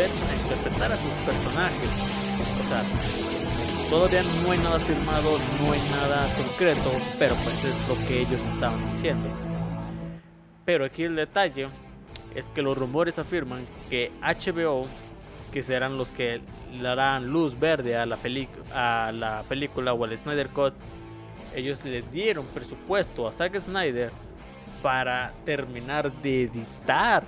a interpretar a sus personajes. O sea, todavía no hay nada firmado, no hay nada concreto, pero pues es lo que ellos estaban diciendo. Pero aquí el detalle es que los rumores afirman que HBO, que serán los que le darán luz verde a la, a la película o al Snyder Cut, ellos le dieron presupuesto a Zack Snyder para terminar de editar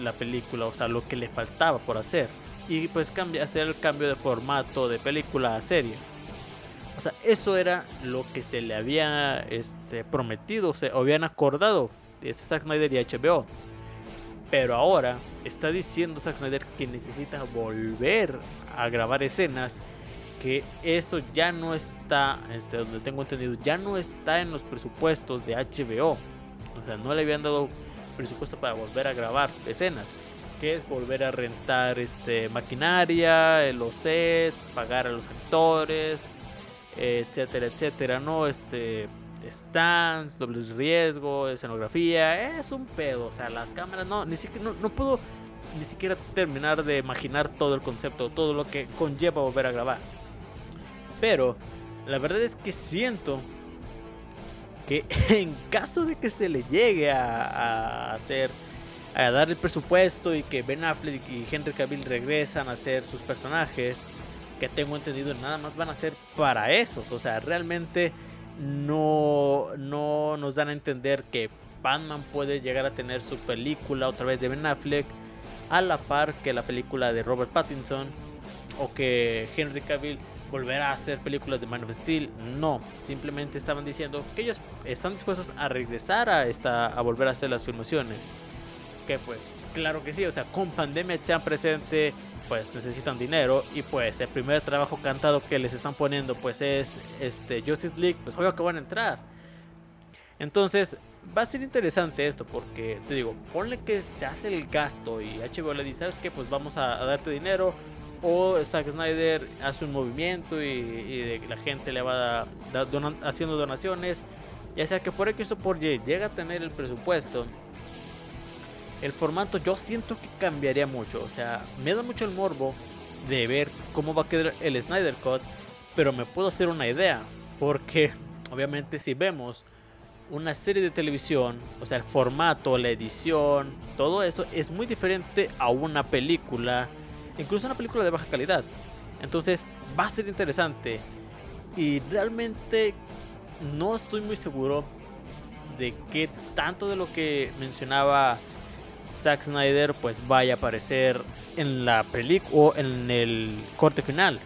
la película, o sea, lo que le faltaba por hacer. Y pues cambia, hacer el cambio de formato de película a serie. O sea, eso era lo que se le había este, prometido, se habían acordado de Zack Snyder y HBO. Pero ahora está diciendo Zack Snyder que necesita volver a grabar escenas. Que eso ya no está, este, donde tengo entendido, ya no está en los presupuestos de HBO. O sea, no le habían dado presupuesto para volver a grabar escenas. Que es volver a rentar este, maquinaria, eh, los sets, pagar a los actores, etcétera, etcétera, ¿no? Este, stands, dobles riesgo, escenografía, es un pedo. O sea, las cámaras, no, ni siquiera, no, no puedo ni siquiera terminar de imaginar todo el concepto, todo lo que conlleva volver a grabar. Pero la verdad es que siento que en caso de que se le llegue a, hacer a dar el presupuesto y que Ben Affleck y Henry Cavill regresan a ser sus personajes, que tengo entendido nada más van a ser para esos, o sea, realmente no no nos dan a entender que Batman puede llegar a tener su película otra vez de Ben Affleck a la par que la película de Robert Pattinson o que Henry Cavill volver a hacer películas de Man of Steel. No, simplemente estaban diciendo que ellos están dispuestos a regresar a, esta, a volver a hacer las filmaciones. Que pues, claro que sí, o sea, con pandemia ya presente, pues necesitan dinero y pues el primer trabajo cantado que les están poniendo pues es este Justice League, pues obvio que van a entrar. Entonces, va a ser interesante esto porque te digo, ponle que se hace el gasto y HBO le dice, ¿sabes qué? Pues vamos a darte dinero, o Zack Snyder hace un movimiento y, la gente le va haciendo donaciones, ya sea que por X o por Y llega a tener el presupuesto, el formato yo siento que cambiaría mucho. O sea, me da mucho el morbo de ver cómo va a quedar el Snyder Cut, pero me puedo hacer una idea, porque obviamente si vemos una serie de televisión, o sea, el formato, la edición, todo eso es muy diferente a una película incluso una película de baja calidad. Entonces va a ser interesante. Y realmente no estoy muy seguro de que tanto de lo que mencionaba Zack Snyder pues vaya a aparecer en la película o en el corte final.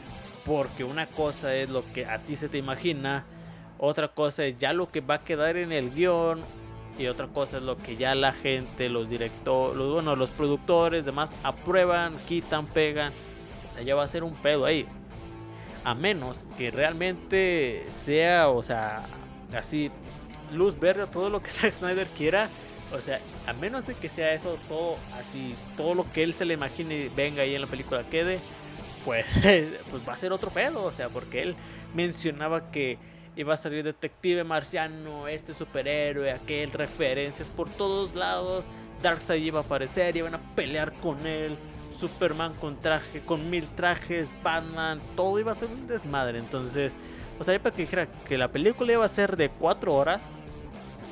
Porque una cosa es lo que a ti se te imagina, otra cosa es ya lo que va a quedar en el guion y otra cosa es lo que ya la gente, los directores, los, bueno, los productores, demás aprueban, quitan, pegan. O sea, ya va a ser un pedo ahí. A menos que realmente sea, o sea, así, luz verde a todo lo que Zack Snyder quiera. O sea, a menos de que sea eso todo así, todo lo que él se le imagine venga ahí en la película quede, pues, pues va a ser otro pedo. O sea, porque él mencionaba que iba a salir detective marciano, este superhéroe, aquel, referencias por todos lados. Darkseid iba a aparecer, iban a pelear con él. Superman con traje, con mil trajes, Batman, todo iba a ser un desmadre. Entonces, o sea, para que dijera que la película iba a ser de cuatro horas,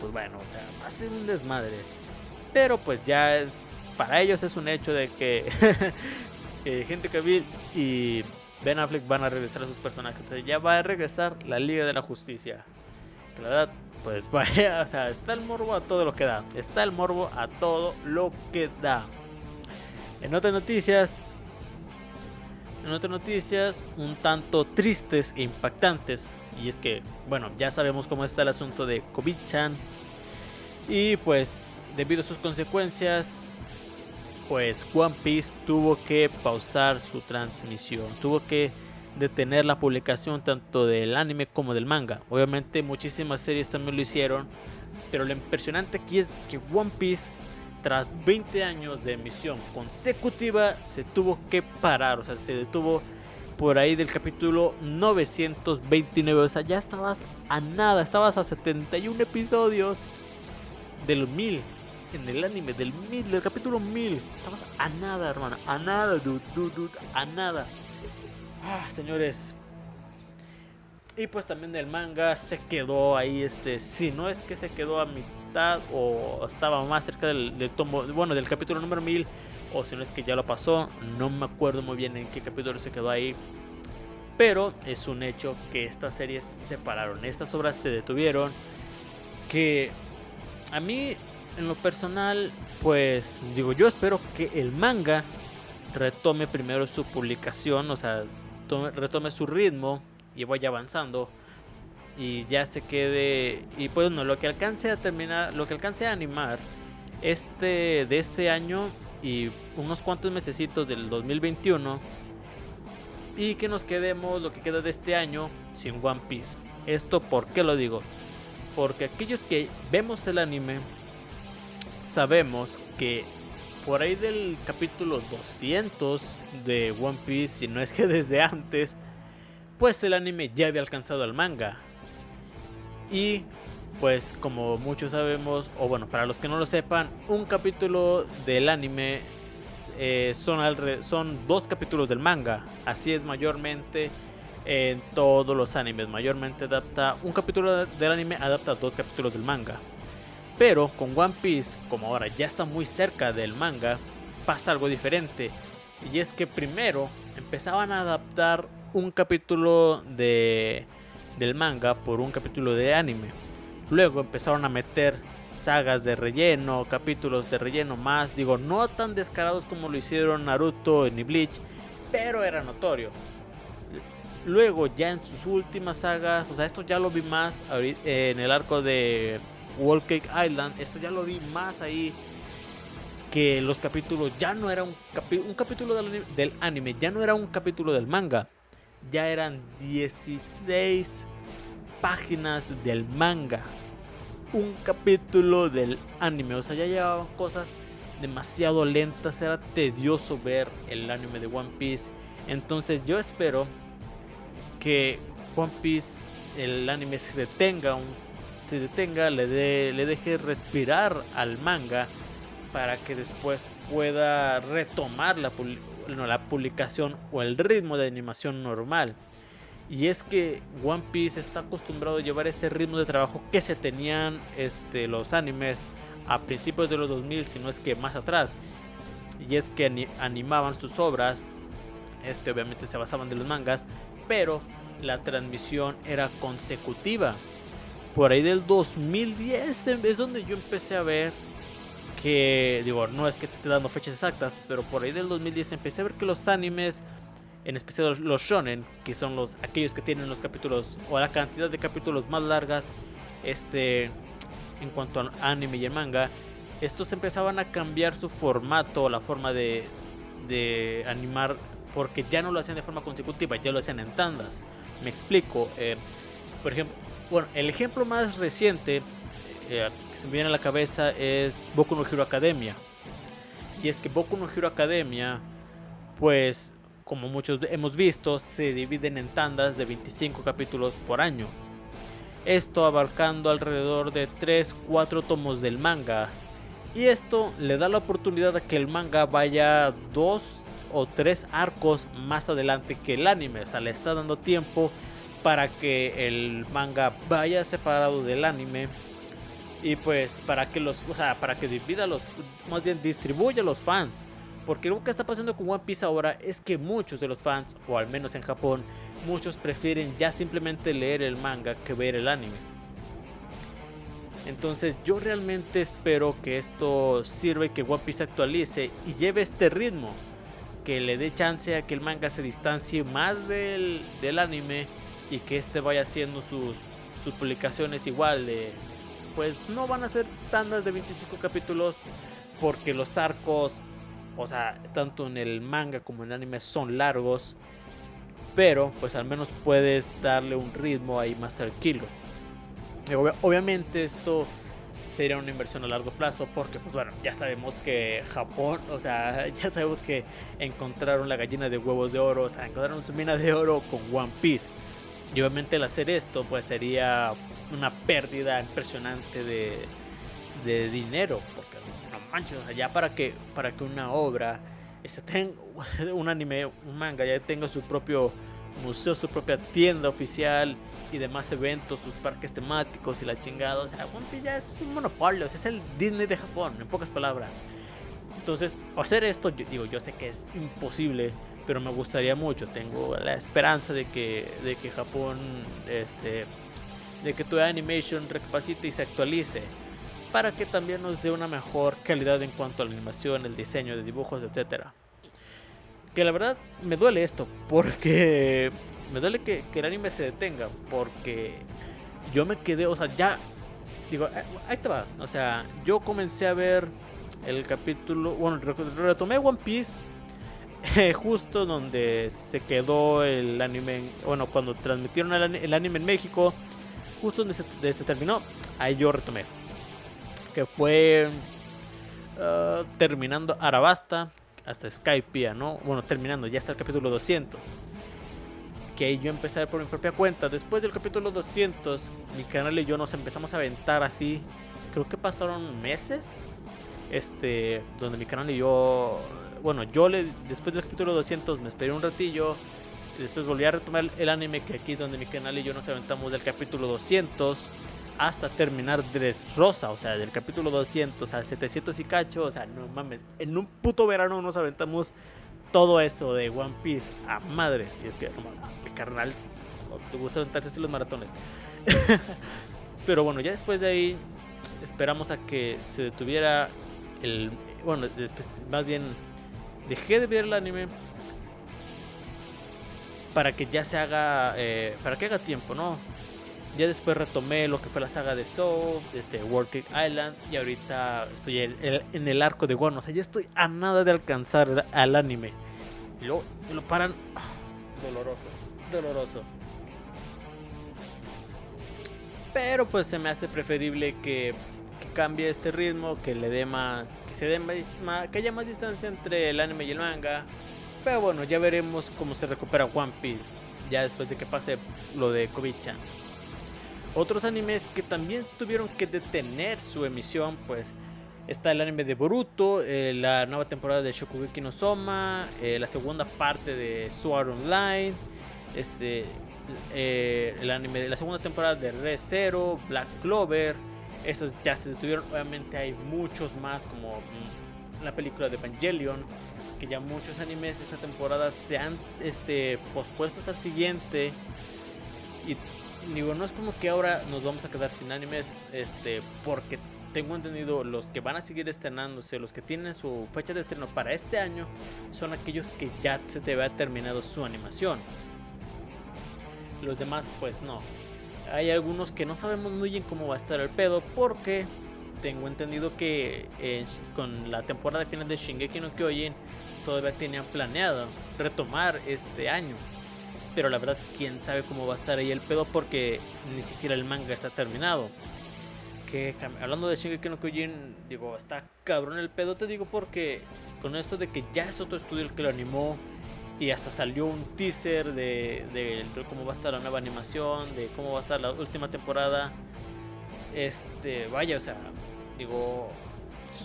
pues bueno, o sea, va a ser un desmadre. Pero pues ya es, para ellos es un hecho de que, que gente que y Ben Affleck van a regresar a sus personajes. O sea, ya va a regresar la Liga de la Justicia. la verdad, pues vaya, o sea, está el morbo a todo lo que da. Está el morbo a todo lo que da. En otras noticias, en otras noticias un tanto tristes e impactantes. Y es que, bueno, ya sabemos cómo está el asunto de COVID-chan. Y pues, debido a sus consecuencias, pues One Piece tuvo que pausar su transmisión, tuvo que detener la publicación tanto del anime como del manga. Obviamente muchísimas series también lo hicieron, pero lo impresionante aquí es que One Piece tras 20 años de emisión consecutiva se tuvo que parar, o sea, se detuvo por ahí del capítulo 929, o sea, ya estabas a nada, estabas a 71 episodios del 1000 en el anime del mil, del capítulo 1000. Estamos a nada, hermano. A nada, dude, dude, dude. A nada. Ah, señores. Y pues también el manga se quedó ahí, este, si no es que se quedó a mitad o estaba más cerca del, del tomo, bueno, del capítulo número 1000, o si no es que ya lo pasó, no me acuerdo muy bien en qué capítulo se quedó ahí. Pero es un hecho que estas series se separaron, estas obras se detuvieron, que a mí en lo personal, pues digo, yo espero que el manga retome primero su publicación, o sea, retome su ritmo y vaya avanzando y ya se quede y pues no lo que alcance a terminar lo que alcance a animar este de este año y unos cuantos mesecitos del 2021 y que nos quedemos lo que queda de este año sin One Piece. Esto por qué lo digo porque aquellos que vemos el anime sabemos que por ahí del capítulo 200 de One Piece si no es que desde antes pues el anime ya había alcanzado al manga. Y pues como muchos sabemos, o bueno, para los que no lo sepan, un capítulo del anime eh, son, son dos capítulos del manga. Así es mayormente en todos los animes. Mayormente adapta un capítulo del anime, adapta dos capítulos del manga. Pero con One Piece, como ahora ya está muy cerca del manga, pasa algo diferente. Y es que primero empezaban a adaptar un capítulo de, del manga por un capítulo de anime. Luego empezaron a meter sagas de relleno, capítulos de relleno más, digo, no tan descarados como lo hicieron Naruto ni Bleach, pero era notorio. Luego ya en sus últimas sagas, o sea, esto ya lo vi más en el arco de Wall Cake Island, esto ya lo vi más ahí que los capítulos ya no era un, un capítulo del anime, ya no era un capítulo del manga, ya eran 16 páginas del manga. Un capítulo del anime. O sea, ya llevaban cosas demasiado lentas. Era tedioso ver el anime de One Piece. Entonces yo espero que One Piece, el anime se detenga, se detenga, le, le deje respirar al manga para que después pueda retomar la, la publicación o el ritmo de animación normal. Y es que One Piece está acostumbrado a llevar ese ritmo de trabajo que se tenían este, los animes a principios de los 2000, si no es que más atrás. Y es que animaban sus obras, este obviamente se basaban de los mangas, pero la transmisión era consecutiva. Por ahí del 2010 es donde yo empecé a ver que, digo, no es que te esté dando fechas exactas, pero por ahí del 2010 empecé a ver que los animes, en especial los shonen, que son los aquellos que tienen los capítulos o la cantidad de capítulos más largas, este, en cuanto a anime y manga, estos empezaban a cambiar su formato, la forma de, de animar, porque ya no lo hacían de forma consecutiva, ya lo hacían en tandas. Me explico. Eh, por ejemplo, bueno, el ejemplo más reciente eh, que se me viene a la cabeza es Boku no Hero Academia. Y es que Boku no Hero Academia, pues como muchos hemos visto, se dividen en tandas de 25 capítulos por año. Esto abarcando alrededor de 3-4 tomos del manga. Y esto le da la oportunidad a que el manga vaya dos o tres arcos más adelante que el anime. O sea, le está dando tiempo para que el manga vaya separado del anime y pues para que los, o sea, para que divida los, más bien distribuya los fans. Porque lo que está pasando con One Piece ahora es que muchos de los fans, o al menos en Japón, muchos prefieren ya simplemente leer el manga que ver el anime. Entonces yo realmente espero que esto sirva y que One Piece actualice y lleve este ritmo. Que le dé chance a que el manga se distancie más del, del anime y que este vaya haciendo sus, sus publicaciones igual pues no van a ser tandas de 25 capítulos porque los arcos, o sea, tanto en el manga como en el anime son largos, pero pues al menos puedes darle un ritmo ahí más tranquilo. obviamente esto sería una inversión a largo plazo porque pues bueno, ya sabemos que Japón, o sea, ya sabemos que encontraron la gallina de huevos de oro, o sea, encontraron su mina de oro con One Piece. Y obviamente el hacer esto pues sería una pérdida impresionante de, de dinero, porque no manches, o sea, ya para que, para que una obra, un anime, un manga, ya tenga su propio museo, su propia tienda oficial y demás eventos, sus parques temáticos y la chingada. O sea, One Piece ya es un monopolio, es el Disney de Japón, en pocas palabras. Entonces, hacer esto, digo, yo sé que es imposible, pero me gustaría mucho. Tengo la esperanza de que, de que Japón, este, de que Toei Animation recapacite y se actualice para que también nos dé una mejor calidad en cuanto a la animación, el diseño de dibujos, etcétera que la verdad me duele esto, porque me duele que, el anime se detenga, porque yo me quedé, o sea, ya, digo, eh, ahí te va, o sea, yo comencé a ver el capítulo, bueno, retomé One Piece. justo donde se quedó el anime, bueno, cuando transmitieron el, anime en México, justo donde se, terminó, ahí yo retomé. Que fue uh, terminando Arabasta, hasta Skype, ¿no? Bueno, terminando, ya está el capítulo 200. Que yo empecé por mi propia cuenta. Después del capítulo 200, mi canal y yo nos empezamos a aventar así. Creo que pasaron meses. Este, donde mi canal y yo. Bueno, yo le, después del capítulo 200 me esperé un ratillo. Y después volví a retomar el anime. Que aquí es donde mi canal y yo nos aventamos del capítulo 200 hasta terminar Rosa, o sea, del capítulo 200 al 700 y cacho, o sea, no mames, en un puto verano nos aventamos todo eso de One Piece a madres. Y es que, no mames, carnal, te gusta aventarse así los maratones. Pero bueno, ya después de ahí esperamos a que se detuviera el... Bueno, después, más bien dejé de ver el anime para que ya se haga... Eh, para que haga tiempo, ¿no? Ya después retomé lo que fue la saga de Soul, este World Island y ahorita estoy en, el arco de Wano. O sea, ya estoy a nada de alcanzar al anime. Y luego me lo paran. Ah, doloroso, doloroso. Pero pues se me hace preferible que, que cambie este ritmo, que le dé más, que haya más distancia entre el anime y el manga. Pero bueno, ya veremos cómo se recupera One Piece ya después de que pase lo de Kobe-chan. Otros animes que también tuvieron que detener su emisión, pues está el anime de Boruto, eh, la nueva temporada de Shokugeki no Soma, eh, la segunda parte de Sword Online, este, eh, el anime la segunda temporada de Re Zero, Black Clover. Esos ya se detuvieron. Obviamente hay muchos más, como la película de Evangelion, que ya muchos animes esta temporada se han este, pospuesto hasta el siguiente. Y digo, no es como que ahora nos vamos a quedar sin animes, este, porque tengo entendido los que van a seguir estrenándose, los que tienen su fecha de estreno para este año, son aquellos que ya se te había terminado su animación. Los demás, pues no. Hay algunos que no sabemos muy bien cómo va a estar el pedo, porque tengo entendido que eh, con la temporada final de Shingeki no Kyojin todavía tenían planeado retomar este año pero la verdad, quién sabe cómo va a estar ahí el pedo porque ni siquiera el manga está terminado. Hablando de Shingeki no Kyojin, digo, está cabrón el pedo, te digo porque con esto de que ya es otro estudio el que lo animó y hasta salió un teaser de, cómo va a estar la nueva animación, de cómo va a estar la última temporada. Este, vaya, o sea, digo,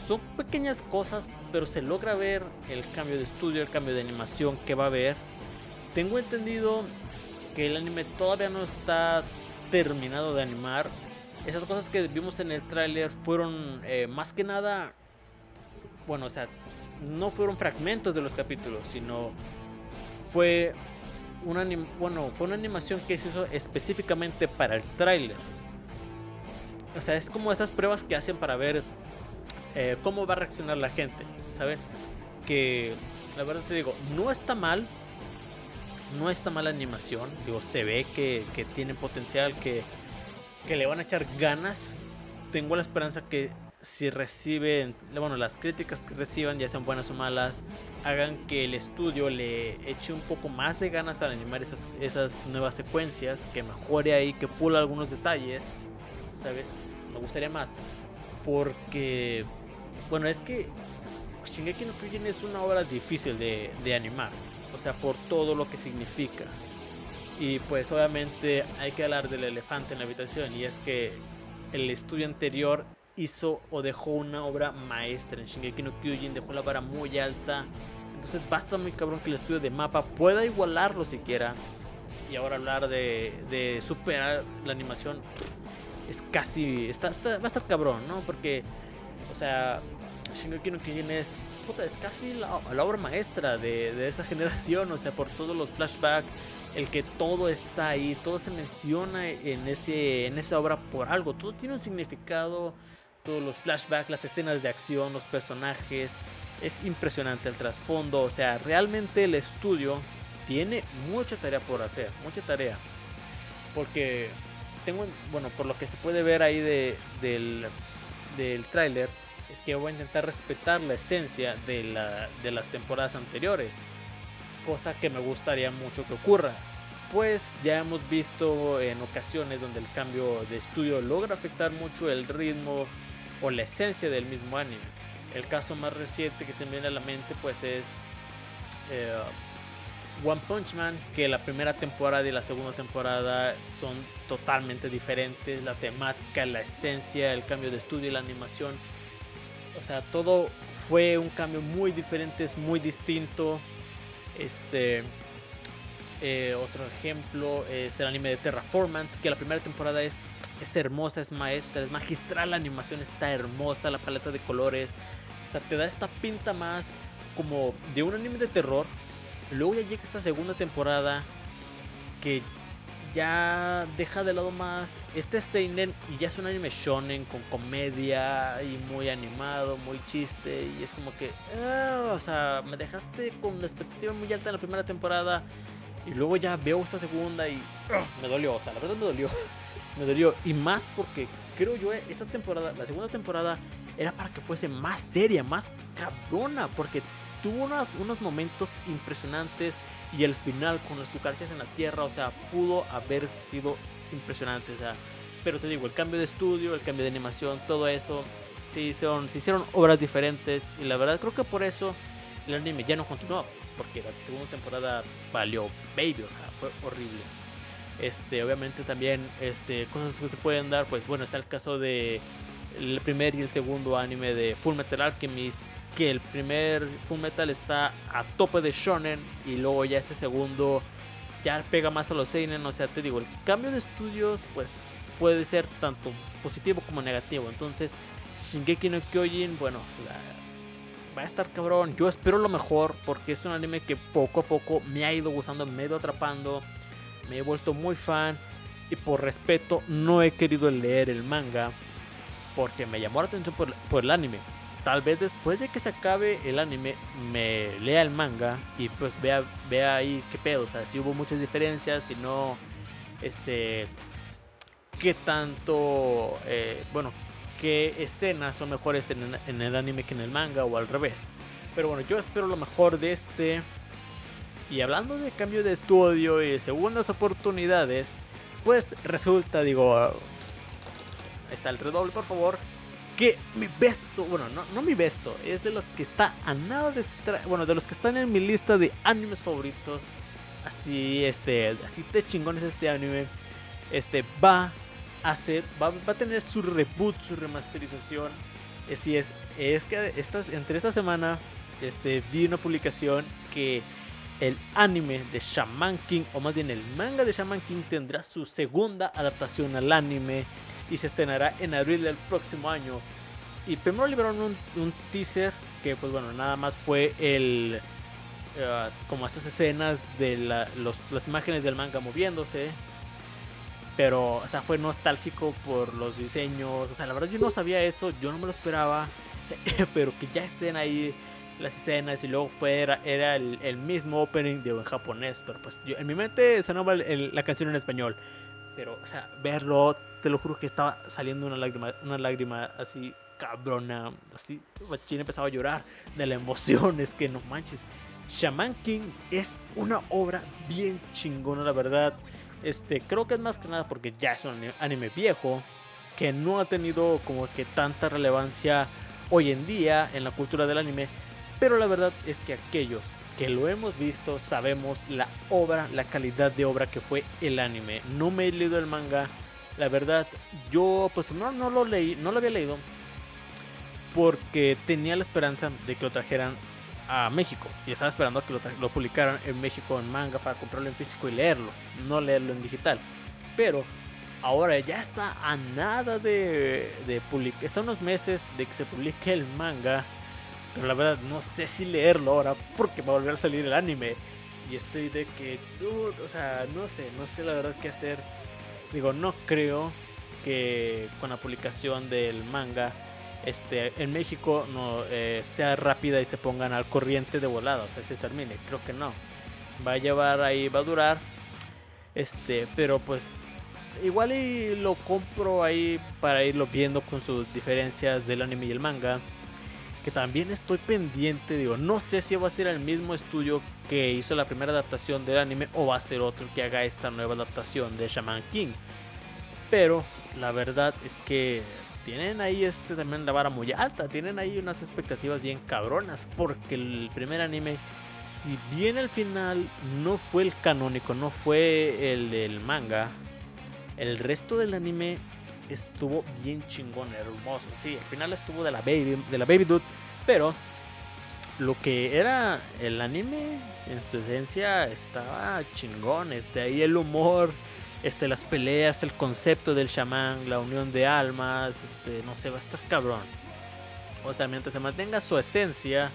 son pequeñas cosas, pero se logra ver el cambio de estudio, el cambio de animación que va a haber tengo entendido que el anime todavía no está terminado de animar. Esas cosas que vimos en el tráiler fueron eh, más que nada, bueno, o sea, no fueron fragmentos de los capítulos, sino fue una, bueno, fue una animación que se hizo específicamente para el tráiler. O sea, es como estas pruebas que hacen para ver eh, cómo va a reaccionar la gente, ¿saben? Que la verdad te digo, no está mal, no está mala animación. Digo, se ve que, que tiene potencial, que, que le van a echar ganas. Tengo la esperanza que si reciben, bueno, las críticas que reciban, ya sean buenas o malas, hagan que el estudio le eche un poco más de ganas al animar esas, esas nuevas secuencias, que mejore ahí, que pula algunos detalles, ¿sabes? Me gustaría más, porque, bueno, es que Shingeki no Kyojin es una obra difícil de, de animar o sea, por todo lo que significa. Y pues obviamente hay que hablar del elefante en la habitación y es que el estudio anterior hizo o dejó una obra maestra en Shingeki no Kyojin, dejó la vara muy alta. Entonces basta muy cabrón que el estudio de mapa pueda igualarlo siquiera. Y ahora hablar de, de superar la animación es casi. Está, va a estar cabrón, ¿no? Porque, o sea, Shingeki no Kyojin es, puta, es casi la, la obra maestra de, de esta generación. O sea, por todos los flashbacks el que todo está ahí, todo se menciona en, ese, en esa obra por algo, todo tiene un significado, los flashbacks, las escenas de acción, los personajes, es impresionante el trasfondo, o sea, realmente el estudio tiene mucha tarea por hacer, mucha tarea, porque tengo, bueno, por lo que se puede ver ahí de, del, del tráiler, es que voy a intentar respetar la esencia de, la, de las temporadas anteriores cosa que me gustaría mucho que ocurra. Pues ya hemos visto en ocasiones donde el cambio de estudio logra afectar mucho el ritmo o la esencia del mismo anime. El caso más reciente que se me viene a la mente pues es eh, One Punch Man, que la primera temporada y la segunda temporada son totalmente diferentes. La temática, la esencia, el cambio de estudio la animación. O sea, todo fue un cambio muy diferente, es muy distinto. Este, eh, otro ejemplo es el anime de Terraformance, que la primera temporada es, es hermosa, es maestra, es magistral, la animación está hermosa, la paleta de colores, o sea, te da esta pinta más como de un anime de terror. Luego ya llega esta segunda temporada que ya deja de lado más este seinen y ya es un anime shonen con comedia y muy animado, muy chiste y es como que, ah, o sea, me dejaste con la expectativa muy alta en la primera temporada y luego ya veo esta segunda y ah, me dolió, o sea, la verdad me dolió, me dolió y más porque creo yo esta temporada, la segunda temporada era para que fuese más seria, más cabrona, porque tuvo unos, unos momentos impresionantes y el final con las cucarachas en la tierra, o sea, pudo haber sido impresionante, o sea, pero te digo, el cambio de estudio, el cambio de animación, todo eso, sí, son, se hicieron obras diferentes y la verdad creo que por eso el anime ya no continuó, porque la segunda temporada valió baby, o sea, fue horrible. Este, obviamente también este, cosas que se pueden dar, pues bueno, está el caso de el primer y el segundo anime de Full Metal Alchemist que el primer Full Metal está a tope de shonen y luego ya este segundo ya pega más a los seinen, o sea, te digo, el cambio de estudios pues puede ser tanto positivo como negativo. Entonces, Shingeki no Kyojin, bueno, va a estar cabrón. Yo espero lo mejor porque es un anime que poco a poco me ha ido gustando, me ido atrapando, me he vuelto muy fan y por respeto no he querido leer el manga porque me llamó la atención por, el anime tal vez después de que se acabe el anime me lea el manga y pues vea, vea ahí qué pedo, o sea, si hubo muchas diferencias, si no, este, qué tanto, eh, bueno, qué escenas son mejores en, en, el anime que en el manga o al revés. Pero bueno, yo espero lo mejor de este. Y hablando de cambio de estudio y segundas oportunidades, pues resulta, digo, ahí está el redoble, por favor que mi besto, bueno, no, no mi besto, es de los que está a nada de bueno, de los que están en mi lista de animes favoritos. Así, este, así de chingones este anime. Este va a ser, va, a tener su reboot, su remasterización. Así es, es que estas, entre esta semana, este, vi una publicación que el anime de Shaman King, o más bien el manga de Shaman King, tendrá su segunda adaptación al anime y se estrenará en abril del próximo año. Y primero liberaron un, teaser que pues bueno, nada más fue el... Eh, como estas escenas de las imágenes del manga moviéndose. Pero, o sea, fue nostálgico por los diseños. O sea, la verdad yo no sabía eso, yo no me lo esperaba. pero que ya estén ahí las escenas y luego fuera era el, mismo opening de en japonés. Pero pues yo, en mi mente sonaba la canción en español. Pero, o sea, verlo, te lo juro que estaba saliendo una lágrima, una lágrima así cabrona, así, Machine empezaba a llorar de la emoción, es que no manches. Shaman King es una obra bien chingona, la verdad. Este, creo que es más que nada porque ya es un anime viejo que no ha tenido como que tanta relevancia hoy en día en la cultura del anime, pero la verdad es que aquellos que lo hemos visto sabemos la obra, la calidad de obra que fue el anime. No me he leído el manga, la verdad, yo pues no, no lo leí, no lo había leído, porque tenía la esperanza de que lo trajeran a México y estaba esperando a que lo, publicaran en México en manga para comprarlo en físico y leerlo, no leerlo en digital. Pero ahora ya está a nada de, de publicar, está unos meses de que se publique el manga, pero la verdad no sé si leerlo ahora porque va a volver a salir el anime. Y estoy de que, dude, o sea, no sé, no sé la verdad qué hacer. Digo, no creo que con la publicación del manga este, en México no eh, sea rápida y se pongan al corriente de volada, o sea, se termine. Creo que no. Va a llevar ahí, va a durar. Este, pero pues igual y lo compro ahí para irlo viendo con sus diferencias del anime y el manga. También estoy pendiente, digo, no sé si va a ser el mismo estudio que hizo la primera adaptación del anime o va a ser otro que haga esta nueva adaptación de Shaman King. Pero la verdad es que tienen ahí este también la vara muy alta, tienen ahí unas expectativas bien cabronas, porque el primer anime, si bien el final no fue el canónico, no fue el del manga, el resto del anime estuvo bien chingón, hermoso. Sí, el final estuvo de la baby, de la baby dude, pero lo que era el anime en su esencia estaba chingón, este ahí el humor este, las peleas, el concepto del chamán, la unión de almas, este, no sé, va a estar cabrón. O sea, mientras se mantenga su esencia,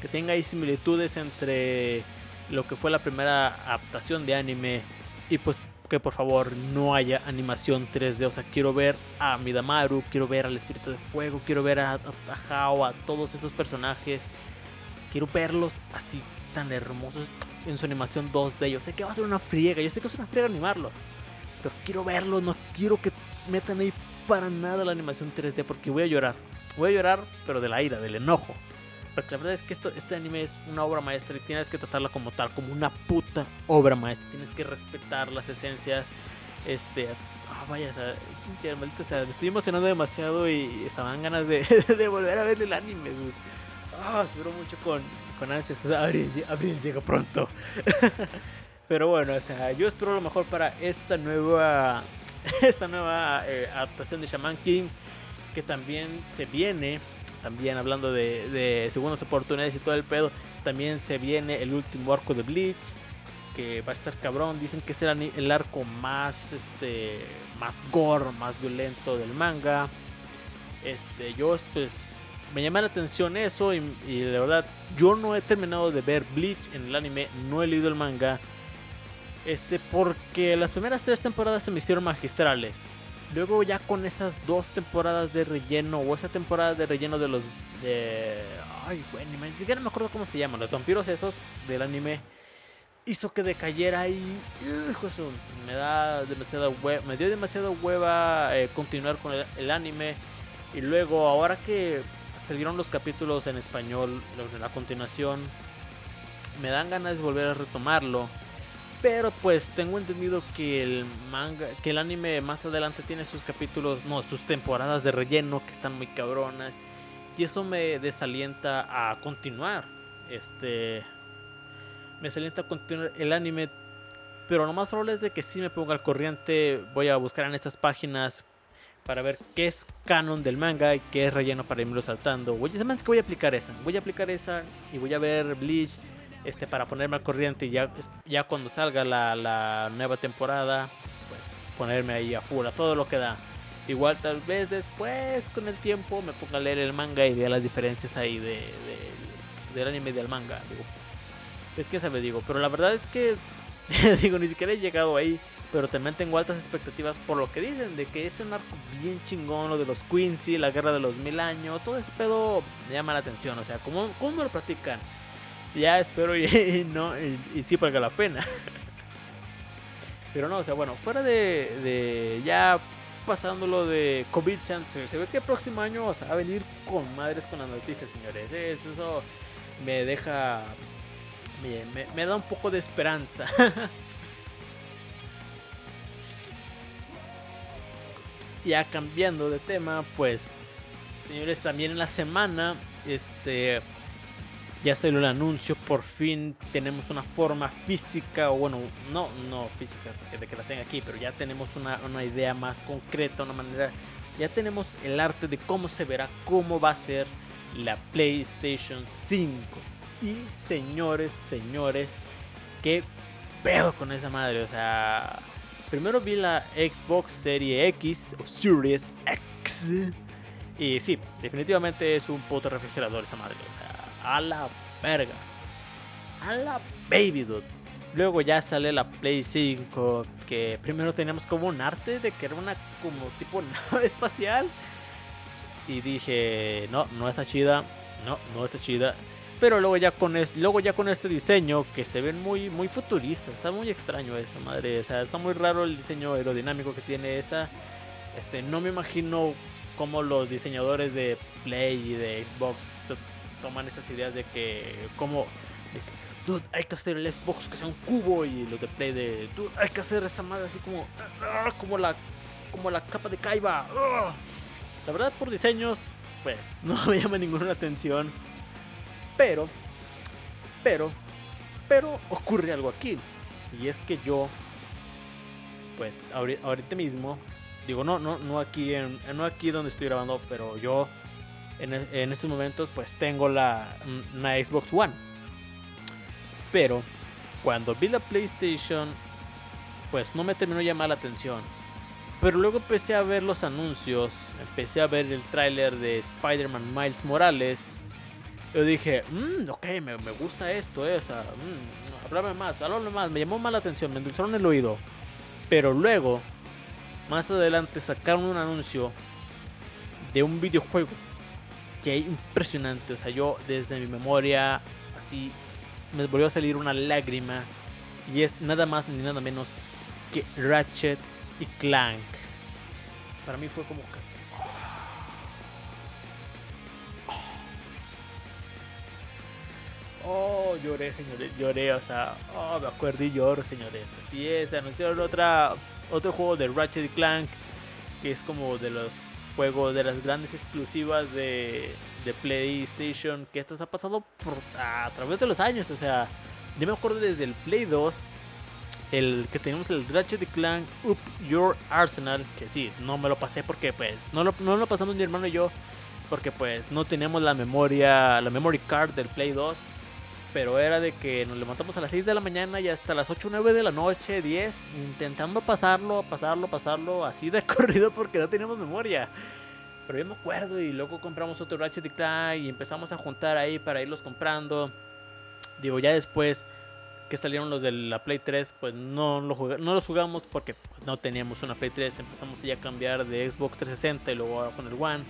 que tenga ahí similitudes entre lo que fue la primera adaptación de anime y pues que por favor no haya animación 3D. O sea, quiero ver a Midamaru, quiero ver al Espíritu de Fuego, quiero ver a, a Hao, a todos estos personajes. Quiero verlos así tan hermosos en su animación 2D. Yo sé que va a ser una friega, yo sé que es una friega animarlos. Pero quiero verlo, no quiero que metan ahí para nada la animación 3D porque voy a llorar. Voy a llorar, pero de la ira, del enojo. Porque la verdad es que esto, este anime es una obra maestra y tienes que tratarla como tal, como una puta obra maestra. Tienes que respetar las esencias. Este. Ah, vaya, o sea, chinche, maldita, o sea, me estoy emocionando demasiado y estaban ganas de, volver a ver el anime, dude. Ah, seguro mucho con, con ansias. Abril, abril llega pronto. Pero bueno, o sea, yo espero lo mejor para esta nueva, esta nueva eh, adaptación de Shaman King, que también se viene, también hablando de, de segundas oportunidades y todo el pedo, también se viene el último arco de Bleach, que va a estar cabrón. Dicen que será el arco más, este, más gore, más violento del manga. Este, yo pues me llama la atención eso y, y la verdad yo no he terminado de ver Bleach en el anime, no he leído el manga. Este, porque las primeras tres temporadas se me hicieron magistrales. Luego ya con esas dos temporadas de relleno o esa temporada de relleno de los... De, ay, bueno, ni me acuerdo cómo se llaman. Los vampiros esos del anime. Hizo que decayera y... Hijo, eso me da demasiada hueva. Me dio demasiada hueva eh, continuar con el, anime. Y luego, ahora que salieron los capítulos en español, la continuación, me dan ganas de volver a retomarlo pero pues tengo entendido que el manga, que el anime más adelante tiene sus capítulos, no, sus temporadas de relleno que están muy cabronas. Y eso me desalienta a continuar. Este. Me desalienta a continuar el anime. Pero lo más probable es de que si me ponga al corriente. Voy a buscar en estas páginas para ver qué es canon del manga y qué es relleno para irme saltando. Voy, que voy a aplicar esa. Voy a aplicar esa y voy a ver Bleach este, para ponerme al corriente ya, ya cuando salga la, la, nueva temporada, pues ponerme ahí a full, a todo lo que da. Igual tal vez después con el tiempo me ponga a leer el manga y vea las diferencias ahí de, del anime y del manga. Digo, es que sabe, digo, pero la verdad es que, digo, ni siquiera he llegado ahí. Pero también tengo altas expectativas por lo que dicen, de que es un arco bien chingón, lo de los Quincy, la guerra de los mil años, todo ese pedo me llama la atención. O sea, ¿cómo, cómo lo practican? Ya espero y, no y, sí valga la pena. Pero no, o sea, bueno, fuera de, de ya pasándolo de COVID chance, se ve que el próximo año o sea, va a venir con madres con las noticias, señores. Eso me deja, me, me da un poco de esperanza. ya cambiando de tema, pues, señores, también en la semana, este ya salió el anuncio, por fin tenemos una forma física, o bueno, no, no física de que la tenga aquí, pero ya tenemos una, una idea más concreta, una manera ya tenemos el arte de cómo se verá, cómo va a ser la PlayStation 5. Y señores, señores, qué pedo con esa madre. O sea, primero vi la Xbox Series X o Series X. Y sí, definitivamente es un puto refrigerador esa madre. O sea, a la verga. A la baby dude. Luego ya sale la Play 5, que primero teníamos como un arte de que era una como tipo nave espacial. Y dije, no, no está chida, no, no está chida. Pero luego ya con este, luego ya con este diseño que se ven muy muy futurista, está muy extraño esa madre, o sea, está muy raro el diseño aerodinámico que tiene esa. Este, no me imagino cómo los diseñadores de Play y de Xbox toman esas ideas de que como dude, hay que hacer el Xbox que sea un cubo y los de Play de, dude, hay que hacer esa madre así como, ah, como la, como la capa de Kaiba. Ah. La verdad, por diseños, pues no me llama ninguna atención. Pero, pero, pero ocurre algo aquí. Y es que yo, pues ahorita mismo, digo, no, no, no aquí, en, no aquí donde estoy grabando, pero yo en, en estos momentos, pues tengo la una Xbox One pero cuando vi la PlayStation, pues no me terminó de llamar la atención. Pero luego empecé a ver los anuncios, empecé a ver el tráiler de Spider-Man Miles Morales. Yo dije, mmm, ok, me, gusta esto, eh, o sea, mm, más, háblame más, me llamó más la atención, me endulzaron el oído. Pero luego, más adelante sacaron un anuncio de un videojuego que es impresionante, o sea, yo desde mi memoria así me volvió a salir una lágrima y es nada más ni nada menos que Ratchet y Clank. Para mí fue como que... Oh, lloré, señores, lloré, o sea, oh, me acuerdo y lloro, señores. Así es, anunciaron otra, otro juego de Ratchet y Clank, que es como de los juegos, de las grandes exclusivas de, de PlayStation que esto ha pasado a través de los años. O sea, yo me acuerdo desde el Play 2, el que teníamos el Ratchet Clank Up Your Arsenal, que sí, no me lo pasé porque pues no lo, no lo pasamos mi hermano y yo, porque pues no teníamos la memoria, la memory card del Play 2. Pero era de que nos levantamos a las 6 de la mañana y hasta las 8 o 9 de la noche, 10, intentando pasarlo, pasarlo, pasarlo, así de corrido porque no teníamos memoria. Pero yo me acuerdo y luego compramos otro Ratchet Clank y empezamos a juntar ahí para irlos comprando. Digo, ya después que salieron los de la Play 3, pues no, lo no los jugamos porque pues, no teníamos una Play 3. Empezamos ya a cambiar de Xbox 360 y luego con el One.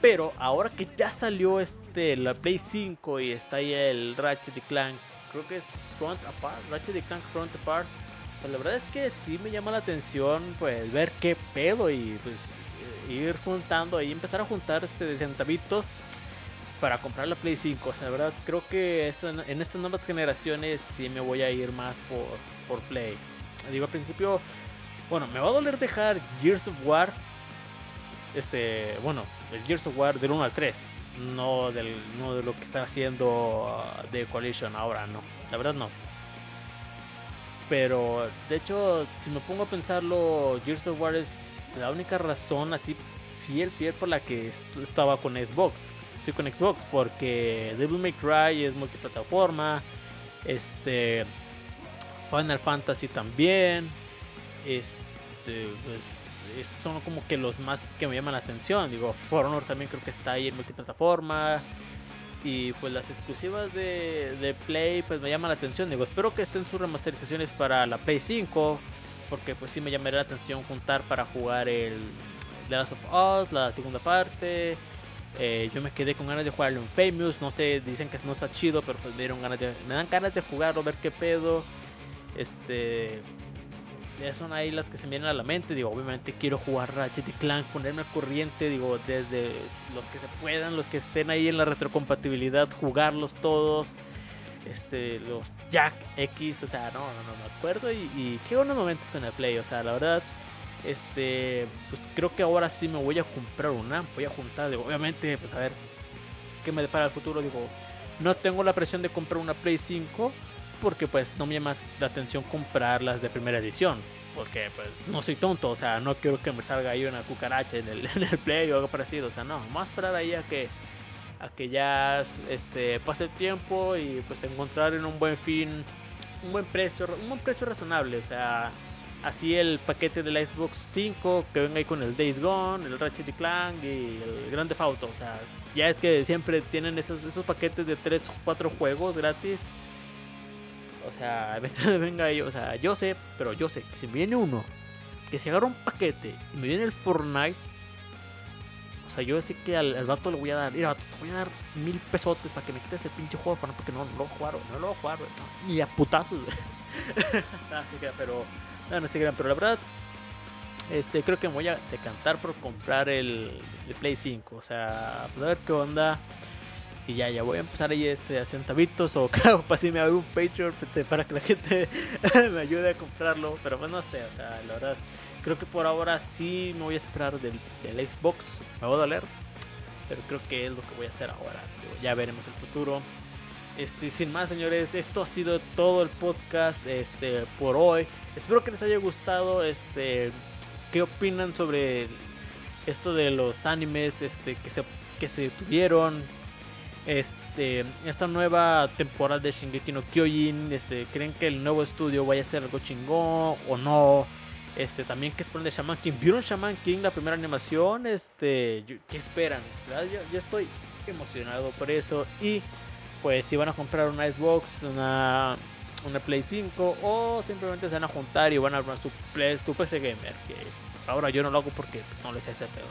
Pero ahora que ya salió este la Play 5 y está ahí el Ratchet Clank, creo que es Front Apart, Ratchet Clank Front Apart. Pues la verdad es que sí me llama la atención pues ver qué pedo y pues ir juntando ahí, empezar a juntar este de centavitos para comprar la Play 5. O sea, verdad, creo que en estas nuevas generaciones sí me voy a ir más por, por Play. Digo, al principio, bueno, me va a doler dejar Gears of War. Este, bueno, el Gears of War del 1 al 3. No, del, no de lo que está haciendo uh, de Coalition ahora, no. La verdad, no. Pero, de hecho, si me pongo a pensarlo, Gears of War es la única razón así fiel, fiel por la que estaba con Xbox. Estoy con Xbox porque Devil May Cry es multiplataforma. Este Final Fantasy también. Este, estos son como que los más que me llaman la atención. Digo, For Honor también creo que está ahí en multiplataforma. Y pues las exclusivas de, de Play pues me llaman la atención. Digo, espero que estén sus remasterizaciones para la Play 5 porque pues sí me llamaría la atención juntar para jugar el The Last of Us, la segunda parte. Eh, yo me quedé con ganas de jugarlo en Famous, no sé, dicen que no está chido, pero pues me dieron ganas de, me dan ganas de jugarlo, ver qué pedo. Este, son ahí las que se me vienen a la mente. Digo, obviamente quiero jugar Ratchet y Clank, ponerme al corriente, digo, desde los que se puedan, los que estén ahí en la retrocompatibilidad, jugarlos todos este, los Jack X, o sea, no, no, no me acuerdo. Y, qué buenos momentos con el Play, o sea, la verdad, este, pues creo que ahora sí me voy a comprar una, voy a juntar, digo, obviamente, pues a ver qué me depara el futuro, digo, no tengo la presión de comprar una Play 5 porque pues no me llama la atención comprarlas de primera edición. Porque pues no soy tonto, o sea, no quiero que me salga ahí una cucaracha en el, en el play o algo parecido. O sea, no, vamos a esperar ahí a que, a que ya este, pase el tiempo y pues encontrar en un buen fin, un buen precio, un buen precio razonable. O sea, así el paquete de la Xbox 5 que venga ahí con el Days Gone, el Ratchet Clank y el Grande Auto. O sea, ya es que siempre tienen esos, esos paquetes de 3 o 4 juegos gratis o sea, venga ahí, o sea, yo sé, pero yo sé si me viene uno, que se agarra un paquete y me viene el Fortnite, o sea, yo sé que al, vato le voy a dar, mira, vato, te voy a dar mil pesotes para que me quites el pinche juego, porque no, no lo voy a jugar, no lo voy a jugar, no, ni a putazos, no, pero, no, no se crean, pero la verdad, este, creo que me voy a decantar por comprar el, el Play 5, o sea, pues a ver qué onda. Y ya, ya voy a empezar ahí este, a centavitos o para si me hago un Patreon pues, para que la gente me ayude a comprarlo. Pero pues no sé, o sea, la verdad, creo que por ahora sí me voy a esperar del, del Xbox. Me voy a doler, pero creo que es lo que voy a hacer ahora. Ya veremos el futuro. Este, sin más, señores, esto ha sido todo el podcast este, por hoy. Espero que les haya gustado. Este, ¿Qué opinan sobre esto de los animes este, que, se, que se tuvieron? Este, esta nueva temporada de Shingeki no Kyojin, este, creen que el nuevo estudio vaya a ser algo chingón o no. Este, también que esperan de Shaman King. ¿Vieron Shaman King la primera animación? Este, ¿qué esperan? Yo, estoy emocionado por eso y pues si van a comprar una Xbox, una una Play 5 o simplemente se van a juntar y van a armar su, su PC gamer, que ahora yo no lo hago porque no les hace pedo.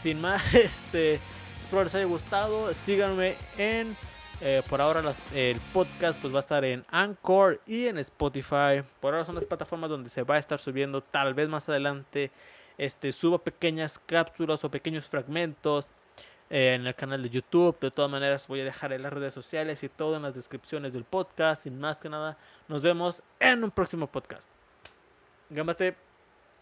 Sin más, este Espero les haya gustado. Síganme en. Eh, por ahora el podcast pues va a estar en Anchor y en Spotify. Por ahora son las plataformas donde se va a estar subiendo. Tal vez más adelante este, suba pequeñas cápsulas o pequeños fragmentos eh, en el canal de YouTube. De todas maneras voy a dejar en las redes sociales y todo en las descripciones del podcast. Sin más que nada, nos vemos en un próximo podcast. Gámate.